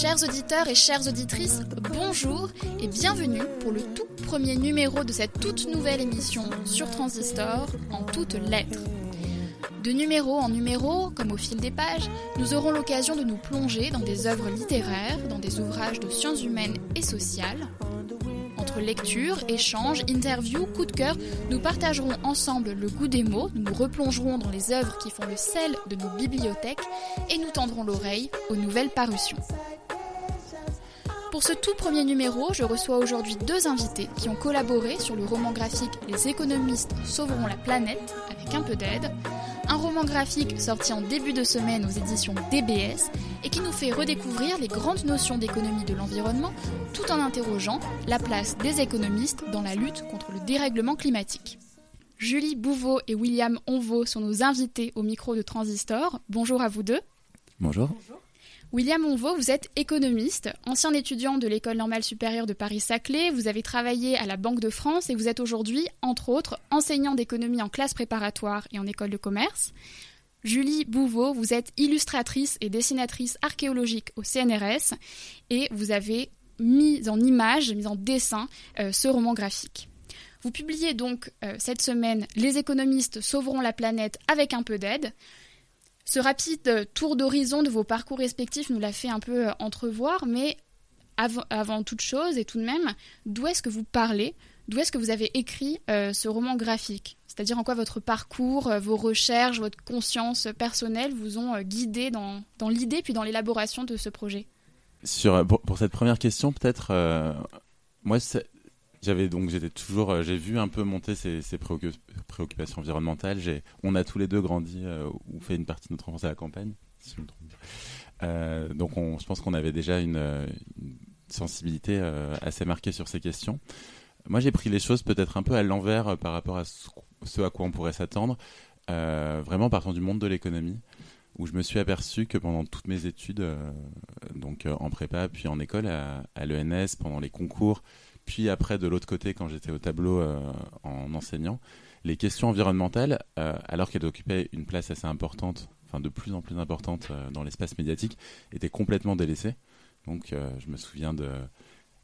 Chers auditeurs et chères auditrices, bonjour et bienvenue pour le tout premier numéro de cette toute nouvelle émission sur Transistor en toutes lettres. De numéro en numéro, comme au fil des pages, nous aurons l'occasion de nous plonger dans des œuvres littéraires, dans des ouvrages de sciences humaines et sociales. Entre lecture, échanges, interviews, coups de cœur, nous partagerons ensemble le goût des mots, nous nous replongerons dans les œuvres qui font le sel de nos bibliothèques et nous tendrons l'oreille aux nouvelles parutions. Pour ce tout premier numéro, je reçois aujourd'hui deux invités qui ont collaboré sur le roman graphique Les économistes sauveront la planète avec un peu d'aide, un roman graphique sorti en début de semaine aux éditions DBS et qui nous fait redécouvrir les grandes notions d'économie de l'environnement tout en interrogeant la place des économistes dans la lutte contre le dérèglement climatique. Julie Bouveau et William Onvaux sont nos invités au micro de Transistor. Bonjour à vous deux. Bonjour. William Onvaux, vous êtes économiste, ancien étudiant de l'École normale supérieure de Paris-Saclay, vous avez travaillé à la Banque de France et vous êtes aujourd'hui, entre autres, enseignant d'économie en classe préparatoire et en école de commerce. Julie Bouveau, vous êtes illustratrice et dessinatrice archéologique au CNRS et vous avez mis en image, mis en dessin euh, ce roman graphique. Vous publiez donc euh, cette semaine Les économistes sauveront la planète avec un peu d'aide. Ce rapide tour d'horizon de vos parcours respectifs nous l'a fait un peu euh, entrevoir, mais avant, toute chose et tout de même, d'où est-ce que vous parlez? D'où est-ce que vous avez écrit euh, ce roman graphique? C'est-à-dire en quoi votre parcours, euh, vos recherches, votre conscience personnelle vous ont guidé dans, l'idée puis dans l'élaboration de ce projet? Pour, cette première question, peut-être, moi, j'avais donc j'étais toujours euh, j'ai vu un peu monter ces, préoccupations environnementales. On a tous les deux grandi euh, ou fait une partie de notre enfance à la campagne, si je me trompe. Euh, donc on, je pense qu'on avait déjà une, sensibilité assez marquée sur ces questions. Moi j'ai pris les choses peut-être un peu à l'envers par rapport à ce, à quoi on pourrait s'attendre, vraiment partant du monde de l'économie où je me suis aperçu que pendant toutes mes études, donc en prépa puis en école à l'ENS, pendant les concours, puis après, de l'autre côté, quand j'étais au tableau euh, en enseignant, les questions environnementales, euh, alors qu'elles occupaient une place assez importante, enfin de plus en plus importante euh, dans l'espace médiatique, étaient complètement délaissées. Donc je me souviens de,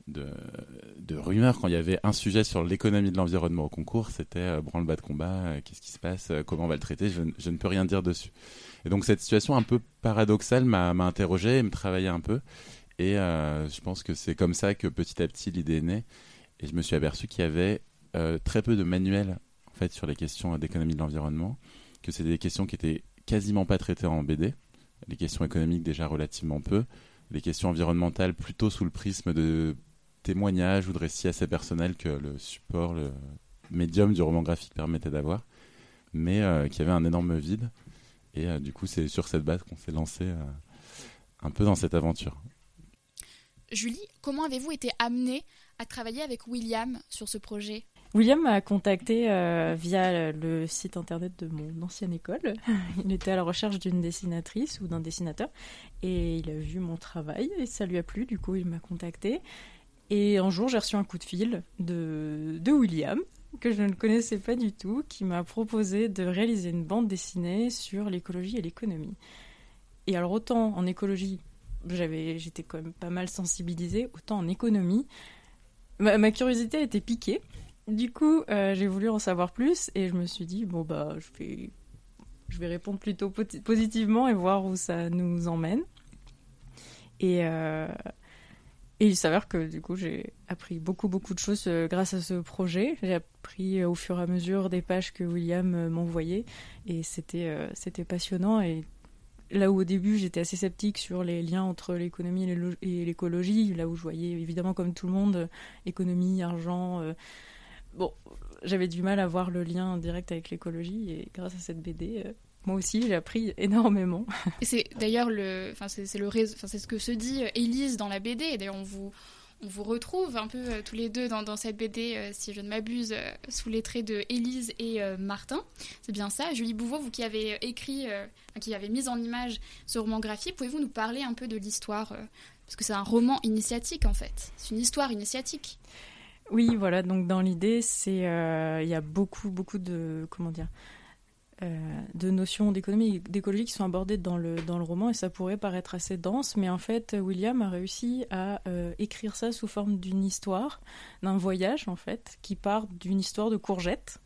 de, rumeurs quand il y avait un sujet sur l'économie de l'environnement au concours, c'était branle-bas de combat, qu'est-ce qui se passe, comment on va le traiter, je, je, ne peux rien dire dessus. Et donc cette situation un peu paradoxale m'a interrogé et me travaillait un peu. Et euh, je pense que c'est comme ça que petit à petit l'idée est née. Et je me suis aperçu qu'il y avait euh, très peu de manuels en fait sur les questions d'économie de l'environnement, que c'est des questions qui étaient quasiment pas traitées en BD, les questions économiques déjà relativement peu, les questions environnementales plutôt sous le prisme de témoignages ou de récits assez personnels que le support, le médium du roman graphique permettait d'avoir, mais euh, qui avait un énorme vide. Et du coup, c'est sur cette base qu'on s'est lancé un peu dans cette aventure. Julie, comment avez-vous été amenée à travailler avec William sur ce projet? William m'a contacté euh, via le site internet de mon ancienne école. Il était à la recherche d'une dessinatrice ou d'un dessinateur et il a vu mon travail et ça lui a plu. Du coup, il m'a contacté. Et un jour, j'ai reçu un coup de fil de, de William que je ne connaissais pas du tout, qui m'a proposé de réaliser une bande dessinée sur l'écologie et l'économie. Et alors autant en écologie, j'avais, j'étais quand même pas mal sensibilisée, autant en économie. Ma, curiosité était piquée. Du coup, euh, j'ai voulu en savoir plus et je me suis dit, bon, bah, je vais, je vais répondre plutôt positivement et voir où ça nous emmène. Et, euh, et il s'avère que du coup, j'ai appris beaucoup, beaucoup de choses euh, grâce à ce projet. J'ai appris au fur et à mesure des pages que William m'envoyait et c'était, c'était passionnant et là où au début j'étais assez sceptique sur les liens entre l'économie et l'écologie, là où je voyais évidemment comme tout le monde économie, argent. Euh, bon, j'avais du mal à voir le lien direct avec l'écologie et grâce à cette BD, euh, moi aussi j'ai appris énormément. C'est d'ailleurs le, enfin c'est le, enfin c'est ce que se dit Élise dans la BD. D'ailleurs on vous on vous retrouve un peu euh, tous les deux dans, cette BD, euh, si je ne m'abuse, euh, sous les traits de Élise et Martin. C'est bien ça. Julie Bouveau, vous qui avez écrit, qui avez mis en image ce roman graphique, pouvez-vous nous parler un peu de l'histoire Parce que c'est un roman initiatique en fait. C'est une histoire initiatique. Oui, voilà. Donc dans l'idée, c'est il y a beaucoup, beaucoup de comment dire de notions d'économie d'écologie qui sont abordées dans le, dans le roman et ça pourrait paraître assez dense, mais en fait William a réussi à écrire ça sous forme d'une histoire, d'un voyage en fait, qui part d'une histoire de courgettes.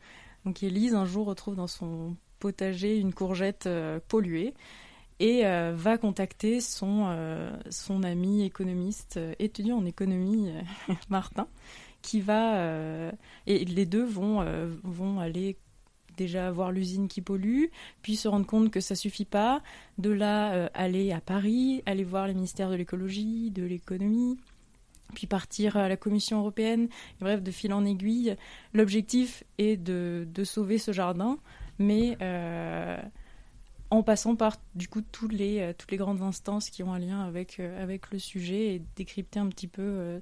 Donc Élise un jour retrouve dans son potager une courgette polluée et euh, va contacter son, euh, son ami économiste, euh, étudiant en économie, Martin, qui va... et les deux vont, vont aller déjà voir l'usine qui pollue, puis se rendre compte que ça suffit pas, de là aller à Paris, aller voir les ministères de l'écologie, de l'économie, puis partir à la Commission européenne, bref, de fil en aiguille. L'objectif est de, de, sauver ce jardin, mais en passant par du coup toutes les, euh, toutes les grandes instances qui ont un lien avec, euh, avec le sujet et décrypter un petit peu euh,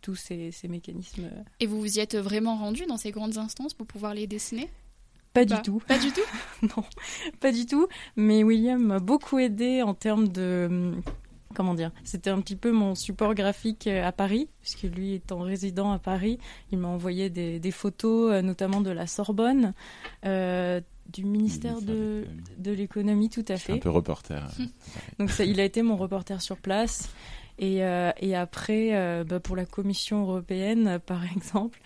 tous ces, ces, mécanismes. Et vous vous y êtes vraiment rendu dans ces grandes instances pour pouvoir les dessiner? Pas du tout. Pas du tout Non, pas du tout. Mais William m'a beaucoup aidé en termes de. Comment dire C'était un petit peu mon support graphique à Paris, puisque lui étant résident à Paris, il m'a envoyé des, des, photos, notamment de la Sorbonne, euh, du ministère de, de l'économie, tout à fait. Un peu reporter. Donc ça, il a été mon reporter sur place. Et, euh, et après, euh, bah, pour la Commission européenne, par exemple,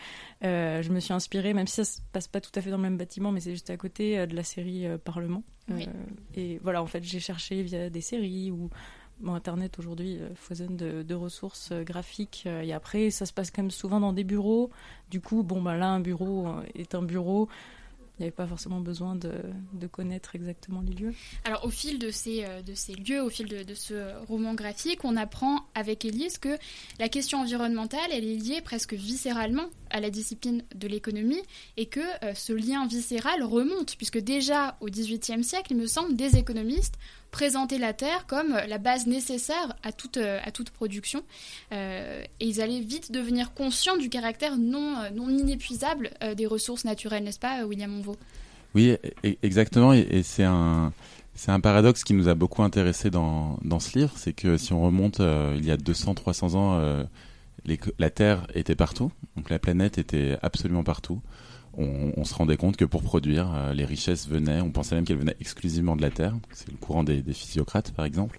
euh, je me suis inspirée, même si ça se passe pas tout à fait dans le même bâtiment, mais c'est juste à côté de la série Parlement. et voilà, en fait, j'ai cherché via des séries ou Bon, Internet aujourd'hui foisonne de, de, ressources graphiques et après ça se passe quand même souvent dans des bureaux. Du coup, bon, bah, là un bureau est un bureau il n'y avait pas forcément besoin de, connaître exactement les lieux. Alors au fil de ces, euh, lieux, au fil de, ce roman graphique, on apprend avec Élise que la question environnementale, elle est liée presque viscéralement à la discipline de l'économie et que euh, ce lien viscéral remonte, puisque déjà au XVIIIe siècle, il me semble, des économistes présenter la terre comme la base nécessaire à toute, euh, production. Euh, et ils allaient vite devenir conscients du caractère euh, non inépuisable des ressources naturelles, n'est-ce pas, William Oui, e, e, exactement. Et, c'est un. C'est un paradoxe qui nous a beaucoup intéressé dans, dans ce livre, c'est que si on remonte il y a 200-300 ans, la Terre était partout, donc la planète était absolument partout on, se rendait compte que pour produire, euh, les richesses venaient, on pensait même qu'elles venaient exclusivement de la Terre. C'est le courant des, physiocrates, par exemple.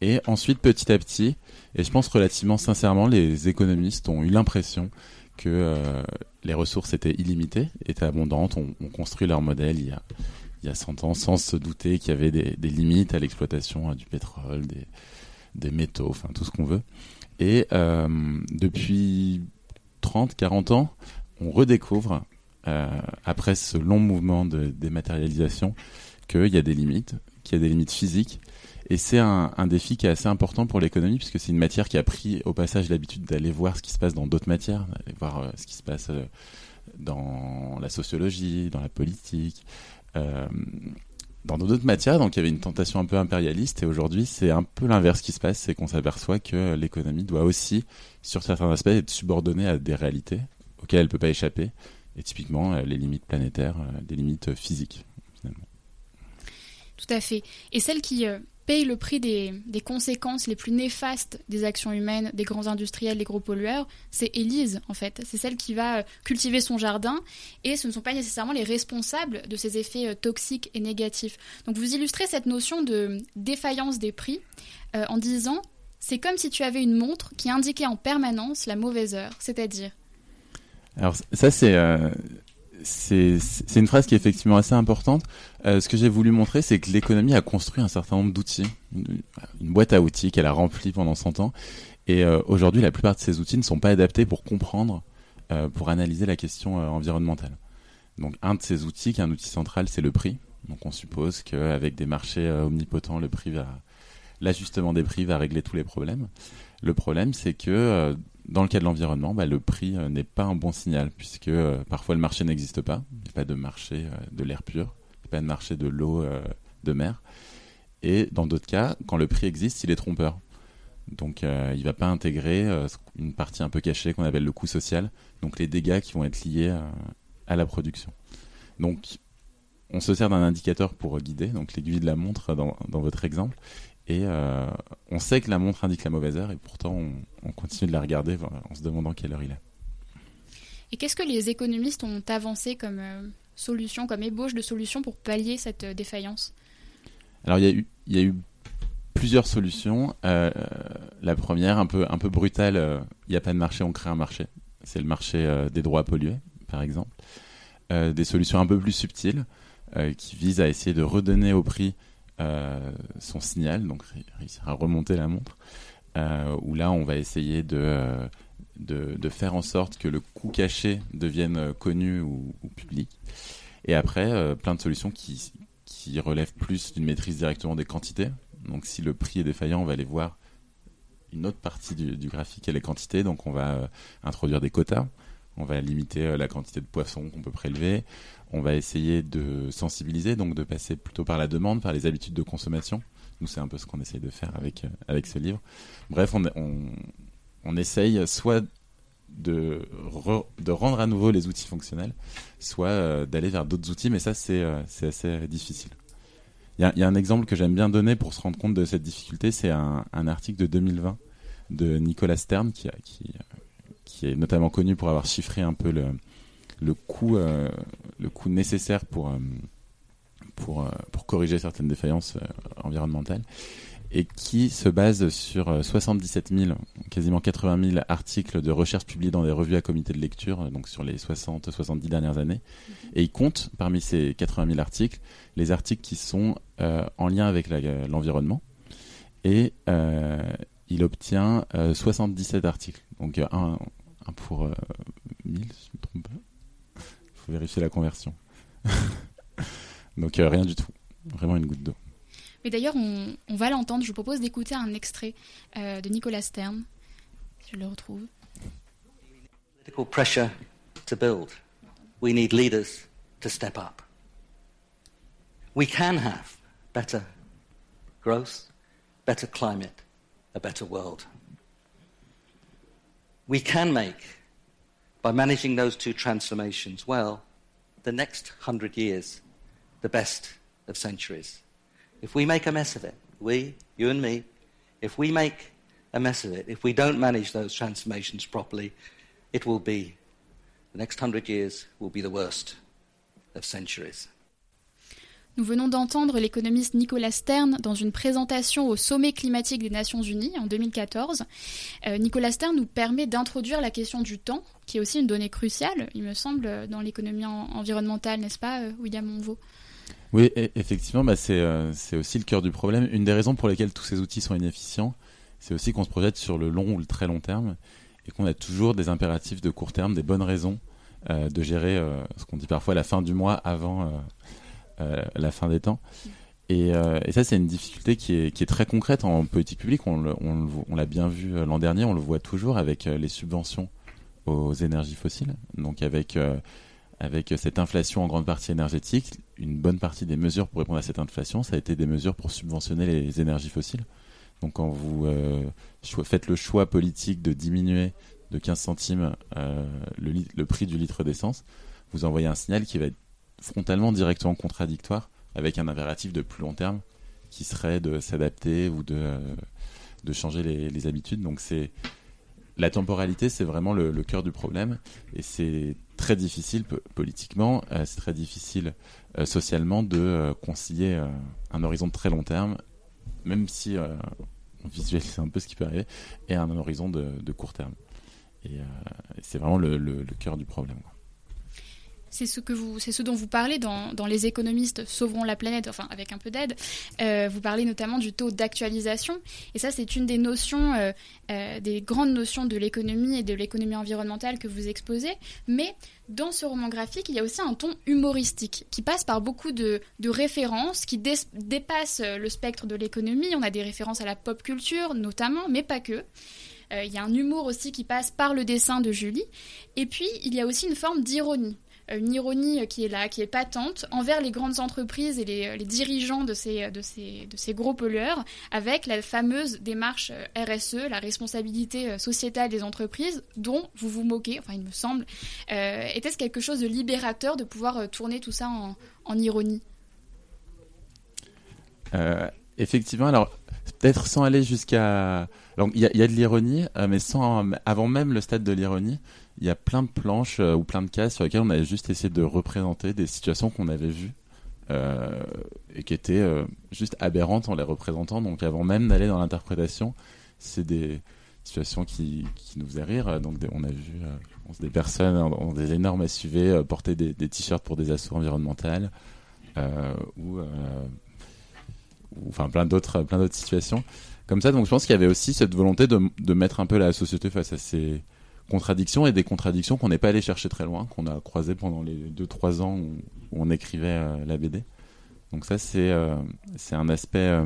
Et ensuite, petit à petit, et je pense relativement sincèrement, les économistes ont eu l'impression que euh, les ressources étaient illimitées, étaient abondantes, ont, construit leur modèle il y a, il y a 100 ans sans se douter qu'il y avait des, limites à l'exploitation du pétrole, des, des, métaux, enfin tout ce qu'on veut. Et euh, depuis 30, 40 ans, on redécouvre euh, après ce long mouvement de dématérialisation, qu'il y a des limites, qu'il y a des limites physiques. Et c'est un, défi qui est assez important pour l'économie, puisque c'est une matière qui a pris au passage l'habitude d'aller voir ce qui se passe dans d'autres matières, d'aller voir euh, ce qui se passe euh, dans la sociologie, dans la politique, euh, dans d'autres matières. Donc il y avait une tentation un peu impérialiste, et aujourd'hui c'est un peu l'inverse qui se passe, c'est qu'on s'aperçoit que l'économie doit aussi, sur certains aspects, être subordonnée à des réalités auxquelles elle ne peut pas échapper et typiquement les limites planétaires, des limites physiques. Finalement. Tout à fait. Et celle qui paye le prix des, conséquences les plus néfastes des actions humaines, des grands industriels, des gros pollueurs, c'est Élise en fait. C'est celle qui va cultiver son jardin et ce ne sont pas nécessairement les responsables de ces effets toxiques et négatifs. Donc vous illustrez cette notion de défaillance des prix en disant c'est comme si tu avais une montre qui indiquait en permanence la mauvaise heure, c'est-à-dire? Alors ça c'est euh, c'est une phrase qui est effectivement assez importante. Euh, ce que j'ai voulu montrer, c'est que l'économie a construit un certain nombre d'outils, une, boîte à outils qu'elle a remplie pendant 100 ans. Et euh, aujourd'hui, la plupart de ces outils ne sont pas adaptés pour comprendre, euh, pour analyser la question euh, environnementale. Donc un de ces outils, qui est un outil central, c'est le prix. Donc on suppose qu'avec des marchés euh, omnipotents, le prix va, l'ajustement des prix va régler tous les problèmes. Le problème, c'est que dans le cas de l'environnement, bah, le prix euh, n'est pas un bon signal, puisque euh, parfois le marché n'existe pas. Il n'y a pas de marché euh, de l'air pur, il n'y a pas de marché de l'eau de mer. Et dans d'autres cas, quand le prix existe, il est trompeur. Donc il ne va pas intégrer une partie un peu cachée qu'on appelle le coût social, donc les dégâts qui vont être liés à la production. Donc on se sert d'un indicateur pour guider, donc l'aiguille de la montre dans, dans votre exemple, et euh, on sait que la montre indique la mauvaise heure et pourtant on, continue de la regarder en se demandant quelle heure il est. Et qu'est-ce que les économistes ont avancé comme, euh, solutions, comme ébauche de solutions pour pallier cette défaillance? Alors il y, a eu, il y a eu plusieurs solutions. la première, un peu, un peu brutale, il n'y a pas de marché, on crée un marché. C'est le marché des droits pollués, par exemple. des solutions un peu plus subtiles qui visent à essayer de redonner au prix son signal, donc réussir à remonter la montre. Euh, où là, on va essayer de, euh, de, de, faire en sorte que le coût caché devienne euh, connu ou, ou public. Et après, plein de solutions qui, qui relèvent plus d'une maîtrise directement des quantités. Donc, si le prix est défaillant, on va aller voir une autre partie du, du graphique et les quantités. Donc, on va introduire des quotas. On va limiter la quantité de poissons qu'on peut prélever. On va essayer de sensibiliser, donc de passer plutôt par la demande, par les habitudes de consommation. Nous, c'est un peu ce qu'on essaye de faire avec, euh, avec ce livre. Bref, on, on, essaye soit de, de rendre à nouveau les outils fonctionnels, soit euh, d'aller vers d'autres outils, mais ça, c'est euh, assez difficile. Il y, a un exemple que j'aime bien donner pour se rendre compte de cette difficulté, c'est un, un, article de 2020 de Nicolas Stern, qui, qui, qui, est notamment connu pour avoir chiffré un peu le, le, coût, le coût nécessaire pour pour, euh, pour corriger certaines défaillances euh, environnementales et qui se base sur 77 euh, 000, quasiment 80 000 articles de recherche publiés dans des revues à comité de lecture, donc sur les 60-70 dernières années. Mhm. Et il compte, parmi ces 80 000 articles, les articles qui sont en lien avec l'environnement. et il obtient 77 articles. Donc un, un pour 1000, si je ne me trompe pas. Il faut vérifier la conversion. Donc euh, rien du tout. Vraiment une goutte d'eau. Mais d'ailleurs, on, on, va l'entendre. Je vous propose d'écouter un extrait euh, de Nicolas Stern. Je le retrouve. Political pressure to build. We need leaders to step up. We can have better growth, better climate, a better world. We can make, by managing those two transformations well, the next hundred years the best of centuries. If we make a mess of it, we, you and me, if we make a mess of it, if we don't manage those transformations properly, it will be, the next hundred years will be the worst of centuries. Nous venons d'entendre l'économiste Nicolas Stern dans une présentation au sommet climatique des Nations Unies en 2014. Euh, Nicolas Stern nous permet d'introduire la question du temps, qui est aussi une donnée cruciale, il me semble, dans l'économie environnementale, n'est-ce pas, euh, William Monvaux? Oui, effectivement, bah euh, c'est aussi le cœur du problème. Une des raisons pour lesquelles tous ces outils sont inefficients, c'est aussi qu'on se projette sur le long ou le très long terme et qu'on a toujours des impératifs de court terme, des bonnes raisons de gérer ce qu'on dit parfois la fin du mois avant la fin des temps. Et, et ça, c'est une difficulté qui est, très concrète en politique publique. On l'a bien vu l'an dernier, on le voit toujours avec les subventions aux énergies fossiles, donc avec cette inflation en grande partie énergétique, une bonne partie des mesures pour répondre à cette inflation, ça a été des mesures pour subventionner les énergies fossiles. Donc quand vous euh, faites le choix politique de diminuer de 15 centimes euh, le, le, prix du litre d'essence, vous envoyez un signal qui va être frontalement directement contradictoire avec un impératif de plus long terme qui serait de s'adapter ou de, euh, de changer les, habitudes. Donc c'est la temporalité, c'est vraiment le, cœur du problème et c'est très difficile politiquement, euh, c'est très difficile euh, socialement de concilier un horizon de très long terme, même si on visualise un peu ce qui peut arriver, et un horizon de, de court terme. Et, c'est vraiment le, le, cœur du problème. C'est ce que vous, c'est ce dont vous parlez dans, les économistes sauveront la planète, enfin avec un peu d'aide. Euh, vous parlez notamment du taux d'actualisation, et ça c'est une des notions, euh, euh, des grandes notions de l'économie et de l'économie environnementale que vous exposez. Mais dans ce roman graphique, il y a aussi un ton humoristique qui passe par beaucoup de, références, qui dé dépasse le spectre de l'économie. On a des références à la pop culture notamment, mais pas que. Il y a un humour aussi qui passe par le dessin de Julie. Et puis, il y a aussi une forme d'ironie une ironie qui est là, qui est patente envers les grandes entreprises et les, dirigeants de ces, gros pollueurs, avec la fameuse démarche euh, RSE, la responsabilité euh, sociétale des entreprises, dont vous vous moquez, enfin il me semble. Euh, Était-ce quelque chose de libérateur de pouvoir euh, tourner tout ça en, en ironie? Effectivement, alors peut-être sans aller jusqu'à. Il y, a de l'ironie, mais sans avant même le stade de l'ironie, il y a plein de planches ou plein de cases sur lesquelles on avait juste essayé de représenter des situations qu'on avait vues et qui étaient juste aberrantes en les représentant. Donc avant même d'aller dans l'interprétation, c'est des situations qui, qui, nous faisaient rire. Donc on a vu des personnes dans des énormes SUV porter des, t-shirts pour des assauts environnementaux. Euh, ou, euh, ou, enfin plein d'autres plein d'autres situations comme ça. Donc je pense qu'il y avait aussi cette volonté de, de, mettre un peu la société face à ces contradictions et des contradictions qu'on n'est pas allé chercher très loin, qu'on a croisé pendant les 2-3 ans où, on écrivait euh, la BD. Donc ça c'est c'est un aspect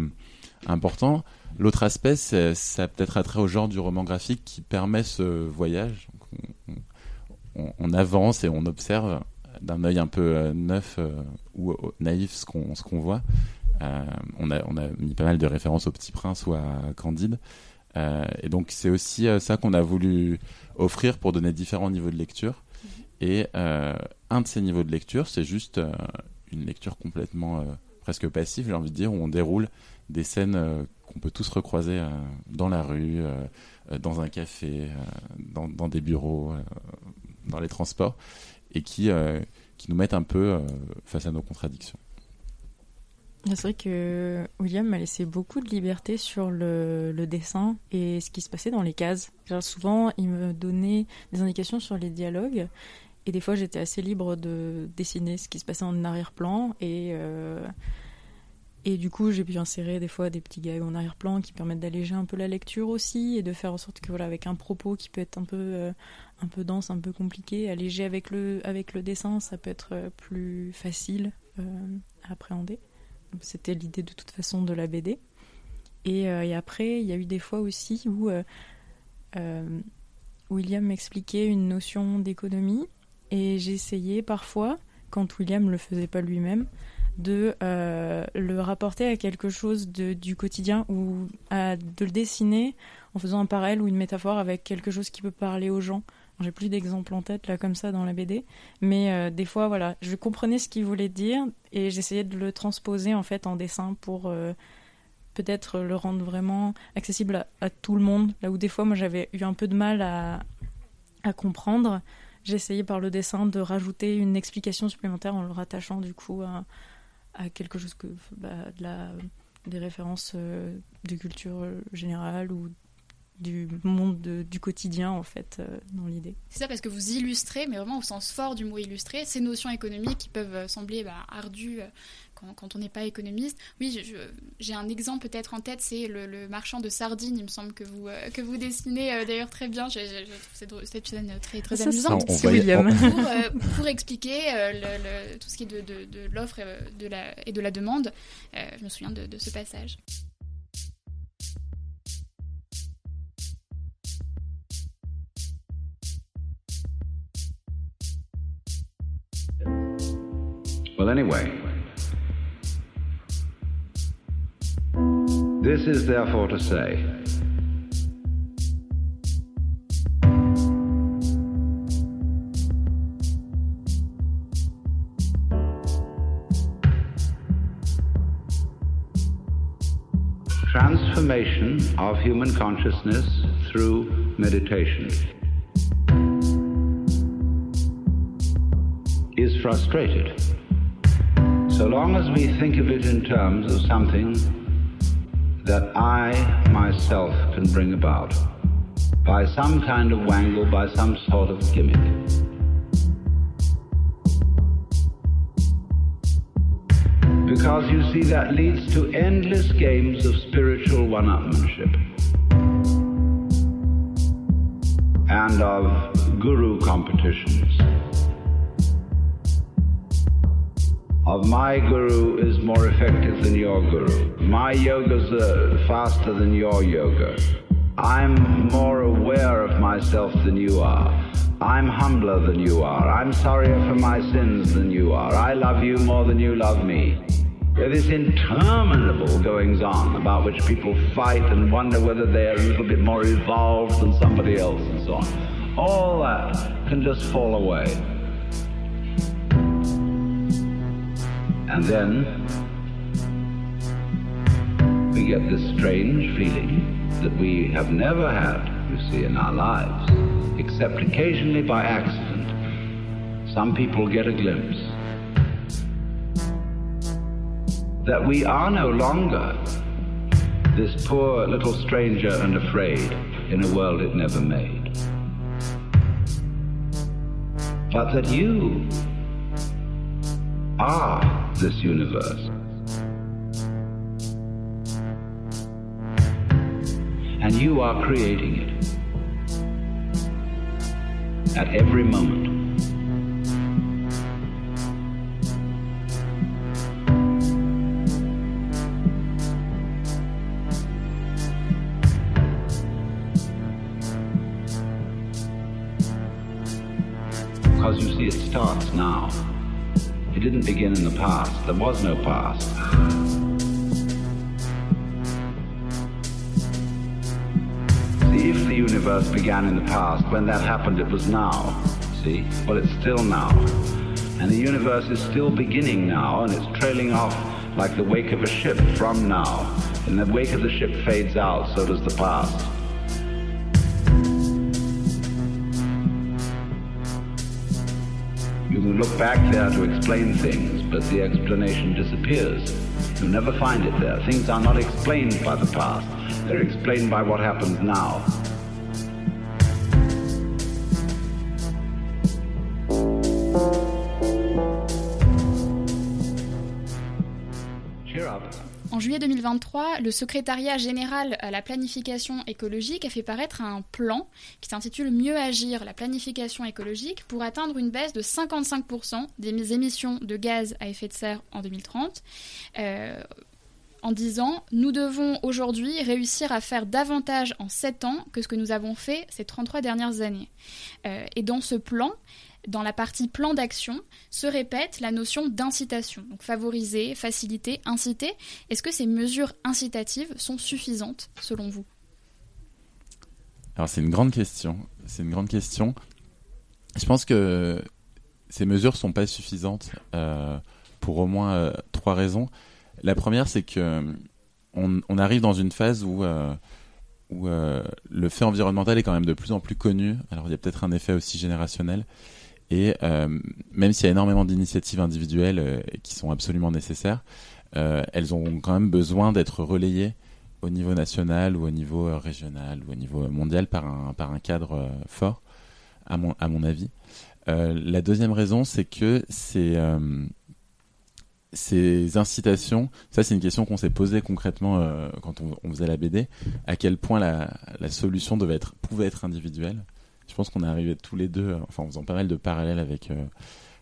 important. L'autre aspect, ça peut-être attrait au genre du roman graphique qui permet ce voyage. on, avance et on observe d'un œil un peu euh, neuf euh, ou euh, naïf ce qu'on qu'on voit. on, a, on a mis pas mal de références au Petit Prince ou à Candide. et donc c'est aussi ça qu'on a voulu offrir pour donner différents niveaux de lecture. Et un de ces niveaux de lecture, c'est juste une lecture complètement presque passive, j'ai envie de dire, où on déroule des scènes qu'on peut tous recroiser dans la rue, dans un café, dans, dans, des bureaux, dans les transports et qui, euh, qui nous mettent un peu euh, face à nos contradictions. C'est vrai que William m'a laissé beaucoup de liberté sur le, dessin et ce qui se passait dans les cases. Souvent, il me donnait des indications sur les dialogues et des fois, j'étais assez libre de dessiner ce qui se passait en arrière-plan et euh, du coup, j'ai pu insérer des fois des petits gags en arrière-plan qui permettent d'alléger un peu la lecture aussi et de faire en sorte que voilà, avec un propos qui peut être un peu euh, dense, un peu compliqué, alléger avec le dessin, ça peut être euh, plus facile à appréhender. C'était l'idée de toute façon de la BD. Et, et après, il y a eu des fois aussi où William m'expliquait une notion d'économie et essayé parfois, quand William ne le faisait pas lui-même, de euh, le rapporter à quelque chose de, du quotidien ou de le dessiner en faisant un parallèle ou une métaphore avec quelque chose qui peut parler aux gens. J'ai plus d'exemples en tête là comme ça dans la BD, mais euh, des fois voilà, je comprenais ce qu'il voulait dire et j'essayais de le transposer en fait en dessin pour euh, peut-être le rendre vraiment accessible à, tout le monde. Là où des fois moi j'avais eu un peu de mal à, comprendre, j'essayais par le dessin de rajouter une explication supplémentaire en le rattachant du coup à, quelque chose que bah, des références euh, de culture générale ou du monde du quotidien en fait euh, dans l'idée. C'est ça parce que vous illustrez, mais vraiment au sens fort du mot illustrer, ces notions économiques qui peuvent euh, sembler bah, ardues quand, on n'est pas économiste. Oui, j'ai un exemple peut-être en tête, c'est le, marchand de sardines, il me semble que vous, euh, que vous dessinez euh, d'ailleurs très bien. Je, trouve cette, scène très, très amusante. C'est William. Pour, euh, pour expliquer le, tout ce qui est de, de, de l'offre et, et, de la demande, je me souviens de, de ce passage. Well, anyway, This is therefore to say, transformation of human consciousness through meditation is frustrated. So long as we think of it in terms of something that I myself can bring about by some kind of wangle, by some sort of gimmick. Because you see, that leads to endless games of spiritual one upmanship and of guru competitions. Of my guru is more effective than your guru. My yoga's uh, faster than your yoga. I'm more aware of myself than you are. I'm humbler than you are. I'm sorrier for my sins than you are. I love you more than you love me. There is interminable goings on about which people fight and wonder whether they're a little bit more evolved than somebody else and so on. All that can just fall away. And then we get this strange feeling that we have never had, you see, in our lives, except occasionally by accident. Some people get a glimpse that we are no longer this poor little stranger and afraid in a world it never made. But that you are this universe. And you are creating it at every moment. Because you see, it starts now. Didn't begin in the past. There was no past. See, if the universe began in the past, when that happened, it was now. See? Well, it's still now. And the universe is still beginning now, and it's trailing off like the wake of a ship from now. And the wake of the ship fades out, so does the past. You look back there to explain things, but the explanation disappears. You'll never find it there. Things are not explained by the past, they're explained by what happens now. En juillet 2023, le secrétariat général à la planification écologique a fait paraître un plan qui s'intitule Mieux agir, la planification écologique, pour atteindre une baisse de 55% des émissions de gaz à effet de serre en 2030. Euh, en disant nous devons aujourd'hui réussir à faire davantage en 7 ans que ce que nous avons fait ces 33 dernières années. Euh, et dans ce plan, dans la partie plan d'action, se répète la notion d'incitation. Donc favoriser, faciliter, inciter. Est-ce que ces mesures incitatives sont suffisantes selon vous? Alors c'est une grande question. C'est une grande question. Je pense que ces mesures sont pas suffisantes euh, pour au moins euh, trois raisons. La première, c'est que on, arrive dans une phase où euh, où le fait environnemental est quand même de plus en plus connu. Alors il y a peut-être un effet aussi générationnel. Et euh, même s'il y a énormément d'initiatives individuelles euh, qui sont absolument nécessaires, euh, elles ont quand même besoin d'être relayées au niveau national ou au niveau régional ou au niveau mondial par un, par un cadre fort, à mon, à mon avis. la deuxième raison, c'est que c'est ces incitations, ça c'est une question qu'on s'est posée concrètement quand on, on, faisait la BD, à quel point la, la, solution devait être, pouvait être individuelle. Je pense qu'on est arrivé tous les deux, enfin en faisant pas mal de parallèles avec, euh,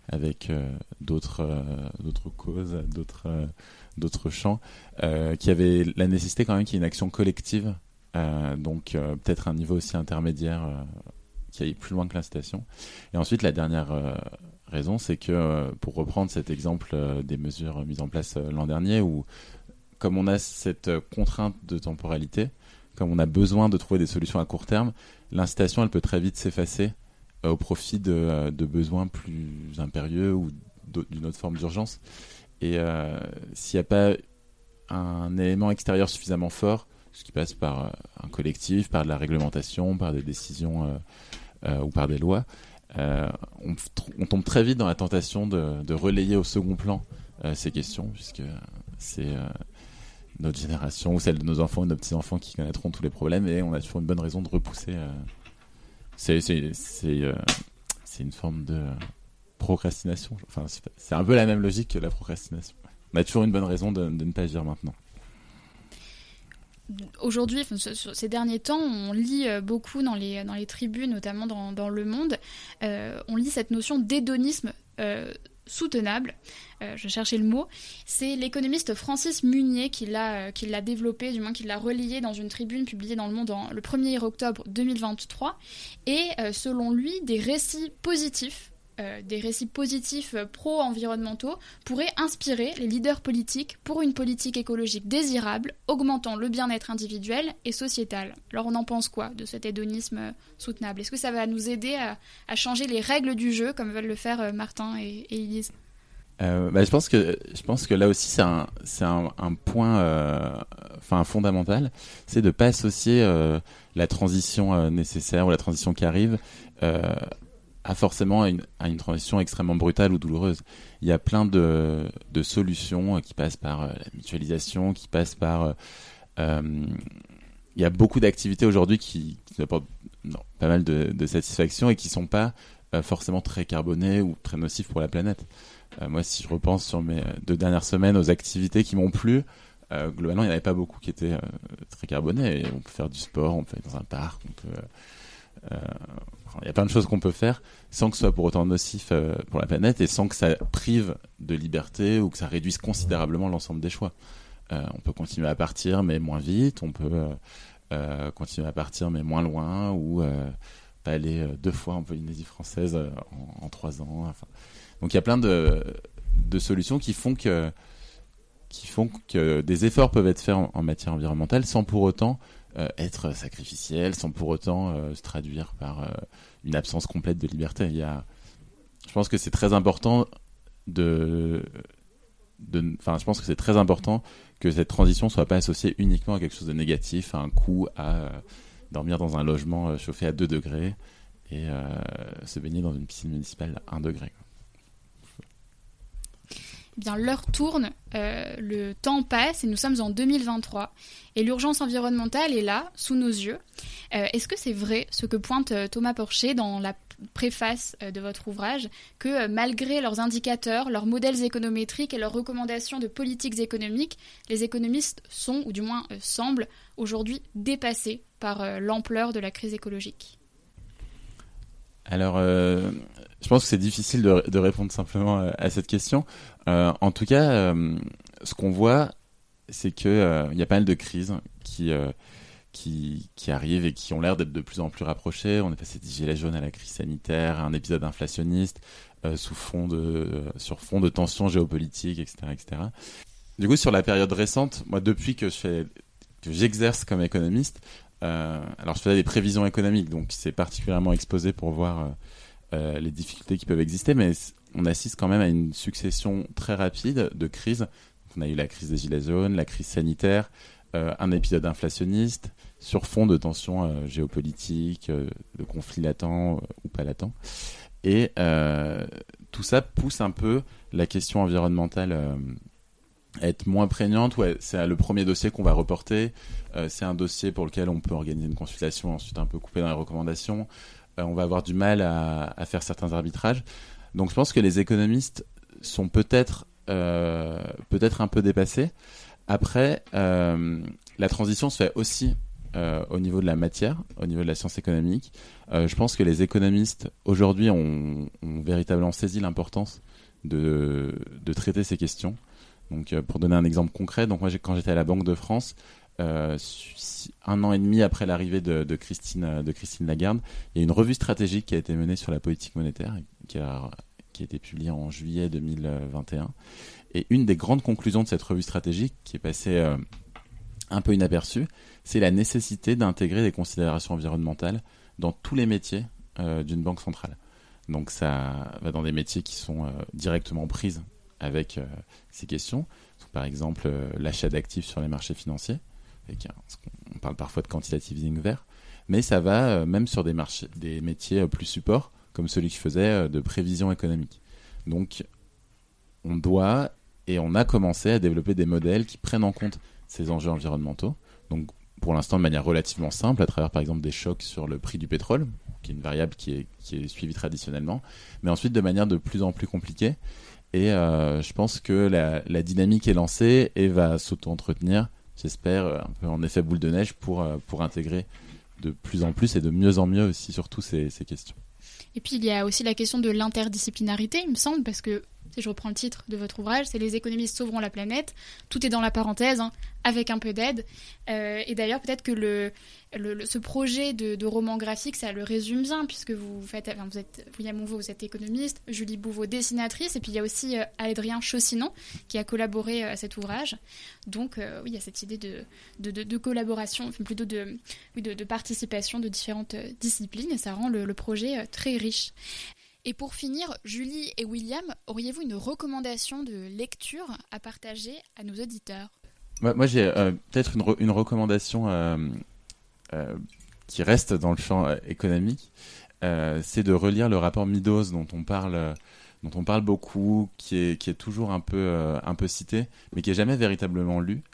avec euh, d'autres d'autres causes, d'autres d'autres champs, qui avaient la nécessité quand même qu'il y ait une action collective, donc peut-être un niveau aussi intermédiaire qui aille plus loin que l'incitation. Et ensuite la dernière raison, c'est que, euh, pour reprendre cet exemple euh, des mesures mises en place euh, l'an dernier, où comme on a cette contrainte de temporalité, comme on a besoin de trouver des solutions à court terme, l'incitation, elle peut très vite s'effacer au profit de, de, besoins plus impérieux ou d'une autre forme d'urgence. Et s'il n'y a pas un élément extérieur suffisamment fort, ce qui passe par un collectif, par de la réglementation, par des décisions ou par des lois, euh, on, tombe très vite dans la tentation de, relayer au second plan euh, ces questions, puisque c'est euh, notre génération ou celle de nos enfants de nos petits-enfants qui connaîtront tous les problèmes, et on a toujours une bonne raison de repousser. c'est une forme de procrastination. Enfin, c'est un peu la même logique que la procrastination. On a toujours une bonne raison de, ne pas agir maintenant aujourd'hui, ces derniers temps, on lit euh, beaucoup dans les, dans les tribunes, notamment dans, dans Le Monde, euh, on lit cette notion d'hédonisme euh, soutenable. Euh, je cherchais le mot. C'est l'économiste Francis Munier qui l'a l'a développé, du moins qui l'a relié dans une tribune publiée dans Le Monde en, le 1er octobre 2023. Et selon lui, des récits positifs euh, des récits positifs euh, pro-environnementaux pourraient inspirer les leaders politiques pour une politique écologique désirable, augmentant le bien-être individuel et sociétal. Alors on en pense quoi de cet hédonisme euh, soutenable? Est-ce que ça va nous aider à, changer les règles du jeu comme veulent le faire Martin et, Elise Euh, bah, je pense que je pense que là aussi c'est un un, un, point euh, fondamental, c'est de pas associer euh, la transition euh, nécessaire ou la transition qui arrive euh, à forcément une, à une, transition extrêmement brutale ou douloureuse. Il y a plein de de solutions qui passent par la mutualisation, qui passent par il y a beaucoup d'activités aujourd'hui qui, apportent pas mal de, satisfaction et qui sont pas forcément très carbonées ou très nocives pour la planète. Euh, moi, si je repense sur mes deux dernières semaines aux activités qui m'ont plu, euh, globalement, il n'y en avait pas beaucoup qui étaient euh, très carbonés. on peut faire du sport, on peut être dans un parc, on peut. Il y a plein de choses qu'on peut faire sans que ce soit pour autant nocif pour la planète et sans que ça prive de liberté ou que ça réduise considérablement l'ensemble des choix. on peut continuer à partir mais moins vite, on peut continuer à partir mais moins loin ou pas aller deux fois en Polynésie française en, trois ans. Donc il y a plein de, solutions qui font que des efforts peuvent être faits en, matière environnementale sans pour autant euh, être sacrificiels, sans pour autant euh, se traduire par euh, une absence complète de liberté. Il y a, je pense que c'est très important de, enfin, je pense que c'est très important que cette transition soit pas associée uniquement à quelque chose de négatif, à un coût à dormir dans un logement chauffé à 2 degrés et se baigner dans une piscine municipale à 1 degré. Eh bien l'heure tourne, euh, le temps passe et nous sommes en 2023 et l'urgence environnementale est là, sous nos yeux. Euh, est-ce que c'est vrai ce que pointe euh, Thomas Porcher dans la préface de votre ouvrage, que malgré leurs indicateurs, leurs modèles économétriques et leurs recommandations de politiques économiques, les économistes sont, ou du moins semblent, aujourd'hui dépassés par l'ampleur de la crise écologique? Alors, je pense que c'est difficile de, répondre simplement à cette question. Euh, en tout cas, euh, ce qu'on voit, c'est que euh, il y a pas mal de crises qui qui, arrivent et qui ont l'air d'être de plus en plus rapprochées. On est passé des gilets jaunes à la crise sanitaire, à un épisode inflationniste, euh, sous fond de, euh, sur fond de tensions géopolitiques, etc., etc. Du coup, sur la période récente, moi, depuis que je que j'exerce comme économiste, euh, alors je faisais des prévisions économiques, donc c'est particulièrement exposé pour voir les difficultés qui peuvent exister, mais on assiste quand même à une succession très rapide de crises. On a eu la crise des gilets jaunes, la crise sanitaire, euh, un épisode inflationniste sur fond de tensions euh, géopolitiques, euh, de conflits latents ou pas latents. Et tout ça pousse un peu la question environnementale être moins prégnante. Ouais, c'est le premier dossier qu'on va reporter. c'est un dossier pour lequel on peut organiser une consultation, ensuite un peu couper dans les recommandations. on va avoir du mal à, faire certains arbitrages. Donc je pense que les économistes sont peut-être euh, peut-être un peu dépassés. Après, euh, la transition se fait aussi euh, au niveau de la matière, au niveau de la science économique. Euh, je pense que les économistes aujourd'hui ont, véritablement saisi l'importance de traiter ces questions. Donc, euh, pour donner un exemple concret, quand j'étais à la Banque de France, euh, un an et demi après l'arrivée de, de, Christine, de Christine Lagarde, il y a une revue stratégique qui a été menée sur la politique monétaire, qui a, été publiée en juillet 2021. Et une des grandes conclusions de cette revue stratégique, qui est passée euh, un peu inaperçue, c'est la nécessité d'intégrer des considérations environnementales dans tous les métiers euh, d'une banque centrale. Donc ça va dans des métiers qui sont euh, directement prises avec euh, ces questions. Par exemple, euh, l'achat d'actifs sur les marchés financiers on parle parfois de quantitative easing vert, mais ça va euh, même sur des, marchés, des métiers plus support, comme celui qui faisait euh, de prévision économique. Donc, on doit et on a commencé à développer des modèles qui prennent en compte ces enjeux environnementaux. Donc, pour l'instant, de manière relativement simple, à travers par exemple des chocs sur le prix du pétrole, qui est une variable qui est, qui est suivie traditionnellement, mais ensuite de manière de plus en plus compliquée. Et euh, je pense que la, dynamique est lancée et va s'auto-entretenir j'espère, euh, un peu en effet boule de neige pour, euh, pour intégrer de plus en plus et de mieux en mieux aussi surtout ces, ces questions. Et puis il y a aussi la question de l'interdisciplinarité, il me semble, parce que si je reprends le titre de votre ouvrage, c'est Les économistes sauveront la planète. Tout est dans la parenthèse, hein, avec un peu d'aide. Euh, et d'ailleurs, peut-être que le, ce projet de, roman graphique, ça le résume bien, puisque vous faites, enfin, vous êtes, William Mouveau, vous êtes économiste, Julie Bouveau, dessinatrice, et puis il y a aussi euh, Adrien Chaussinon qui a collaboré euh, à cet ouvrage. Donc, euh, oui, il y a cette idée de, de, collaboration, enfin, plutôt de, oui, de, participation de différentes disciplines, et ça rend le, projet très riche. Et pour finir, Julie et William, auriez-vous une recommandation de lecture à partager à nos auditeurs? Moi, j'ai euh, peut-être une, recommandation euh, euh, qui reste dans le champ économique. c'est de relire le rapport Midos dont on parle dont on parle beaucoup, qui est, toujours un peu, un peu cité, mais qui est jamais véritablement lu.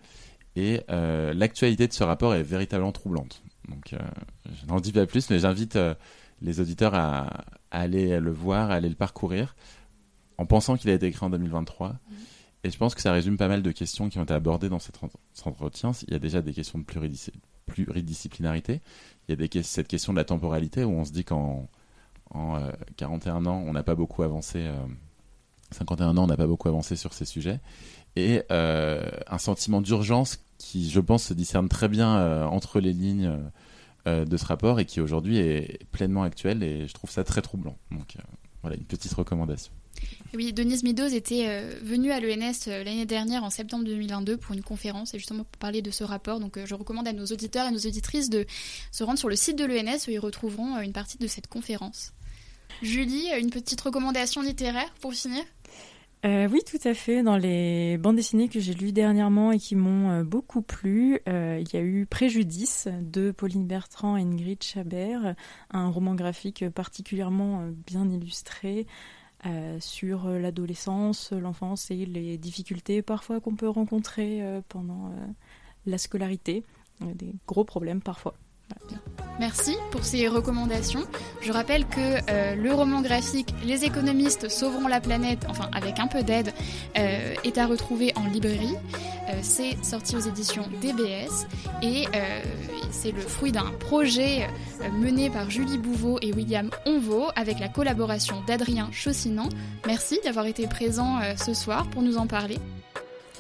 Et l'actualité de ce rapport est véritablement troublante. Donc, je n'en dis pas plus, mais j'invite les auditeurs à, aller le voir, à aller le parcourir, en pensant qu'il a été écrit en 2023. Mm. Et je pense que ça résume pas mal de questions qui ont été abordées dans cet entretien. Il y a déjà des questions de pluridisciplinarité. Il y a des, cette question de la temporalité où on se dit qu'en en, 41 euh, ans, on n'a pas beaucoup avancé. 51 euh, ans, on n'a pas beaucoup avancé sur ces sujets. Et euh, un sentiment d'urgence qui, je pense, se discerne très bien entre les lignes euh, de ce rapport et qui aujourd'hui est pleinement actuel et je trouve ça très troublant. Donc euh, voilà, une petite recommandation. Oui, Denise Meadows était euh, venue à l'ENS l'année dernière en septembre 2022 pour une conférence et justement pour parler de ce rapport. Donc je recommande à nos auditeurs et nos auditrices de se rendre sur le site de l'ENS où ils retrouveront une partie de cette conférence. Julie, une petite recommandation littéraire pour finir? Euh, oui, tout à fait. Dans les bandes dessinées que j'ai lues dernièrement et qui m'ont euh, beaucoup plu, euh, il y a eu Préjudice de Pauline Bertrand et Ingrid Chabert, un roman graphique particulièrement bien illustré sur l'adolescence, l'enfance et les difficultés parfois qu'on peut rencontrer pendant la scolarité, des gros problèmes parfois. Merci pour ces recommandations. Je rappelle que euh, le roman graphique Les économistes sauveront la planète, enfin avec un peu d'aide, euh, est à retrouver en librairie. Euh, c'est sorti aux éditions DBS et c'est le fruit d'un projet mené par Julie Bouveau et William Onvaux avec la collaboration d'Adrien Chaussinan. Merci d'avoir été présent ce soir pour nous en parler.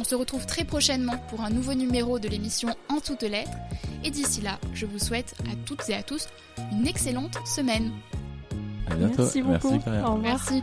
On se retrouve très prochainement pour un nouveau numéro de l'émission En toutes lettres. Et d'ici là, je vous souhaite à toutes et à tous une excellente semaine. À bientôt. Merci beaucoup. Merci, Merci.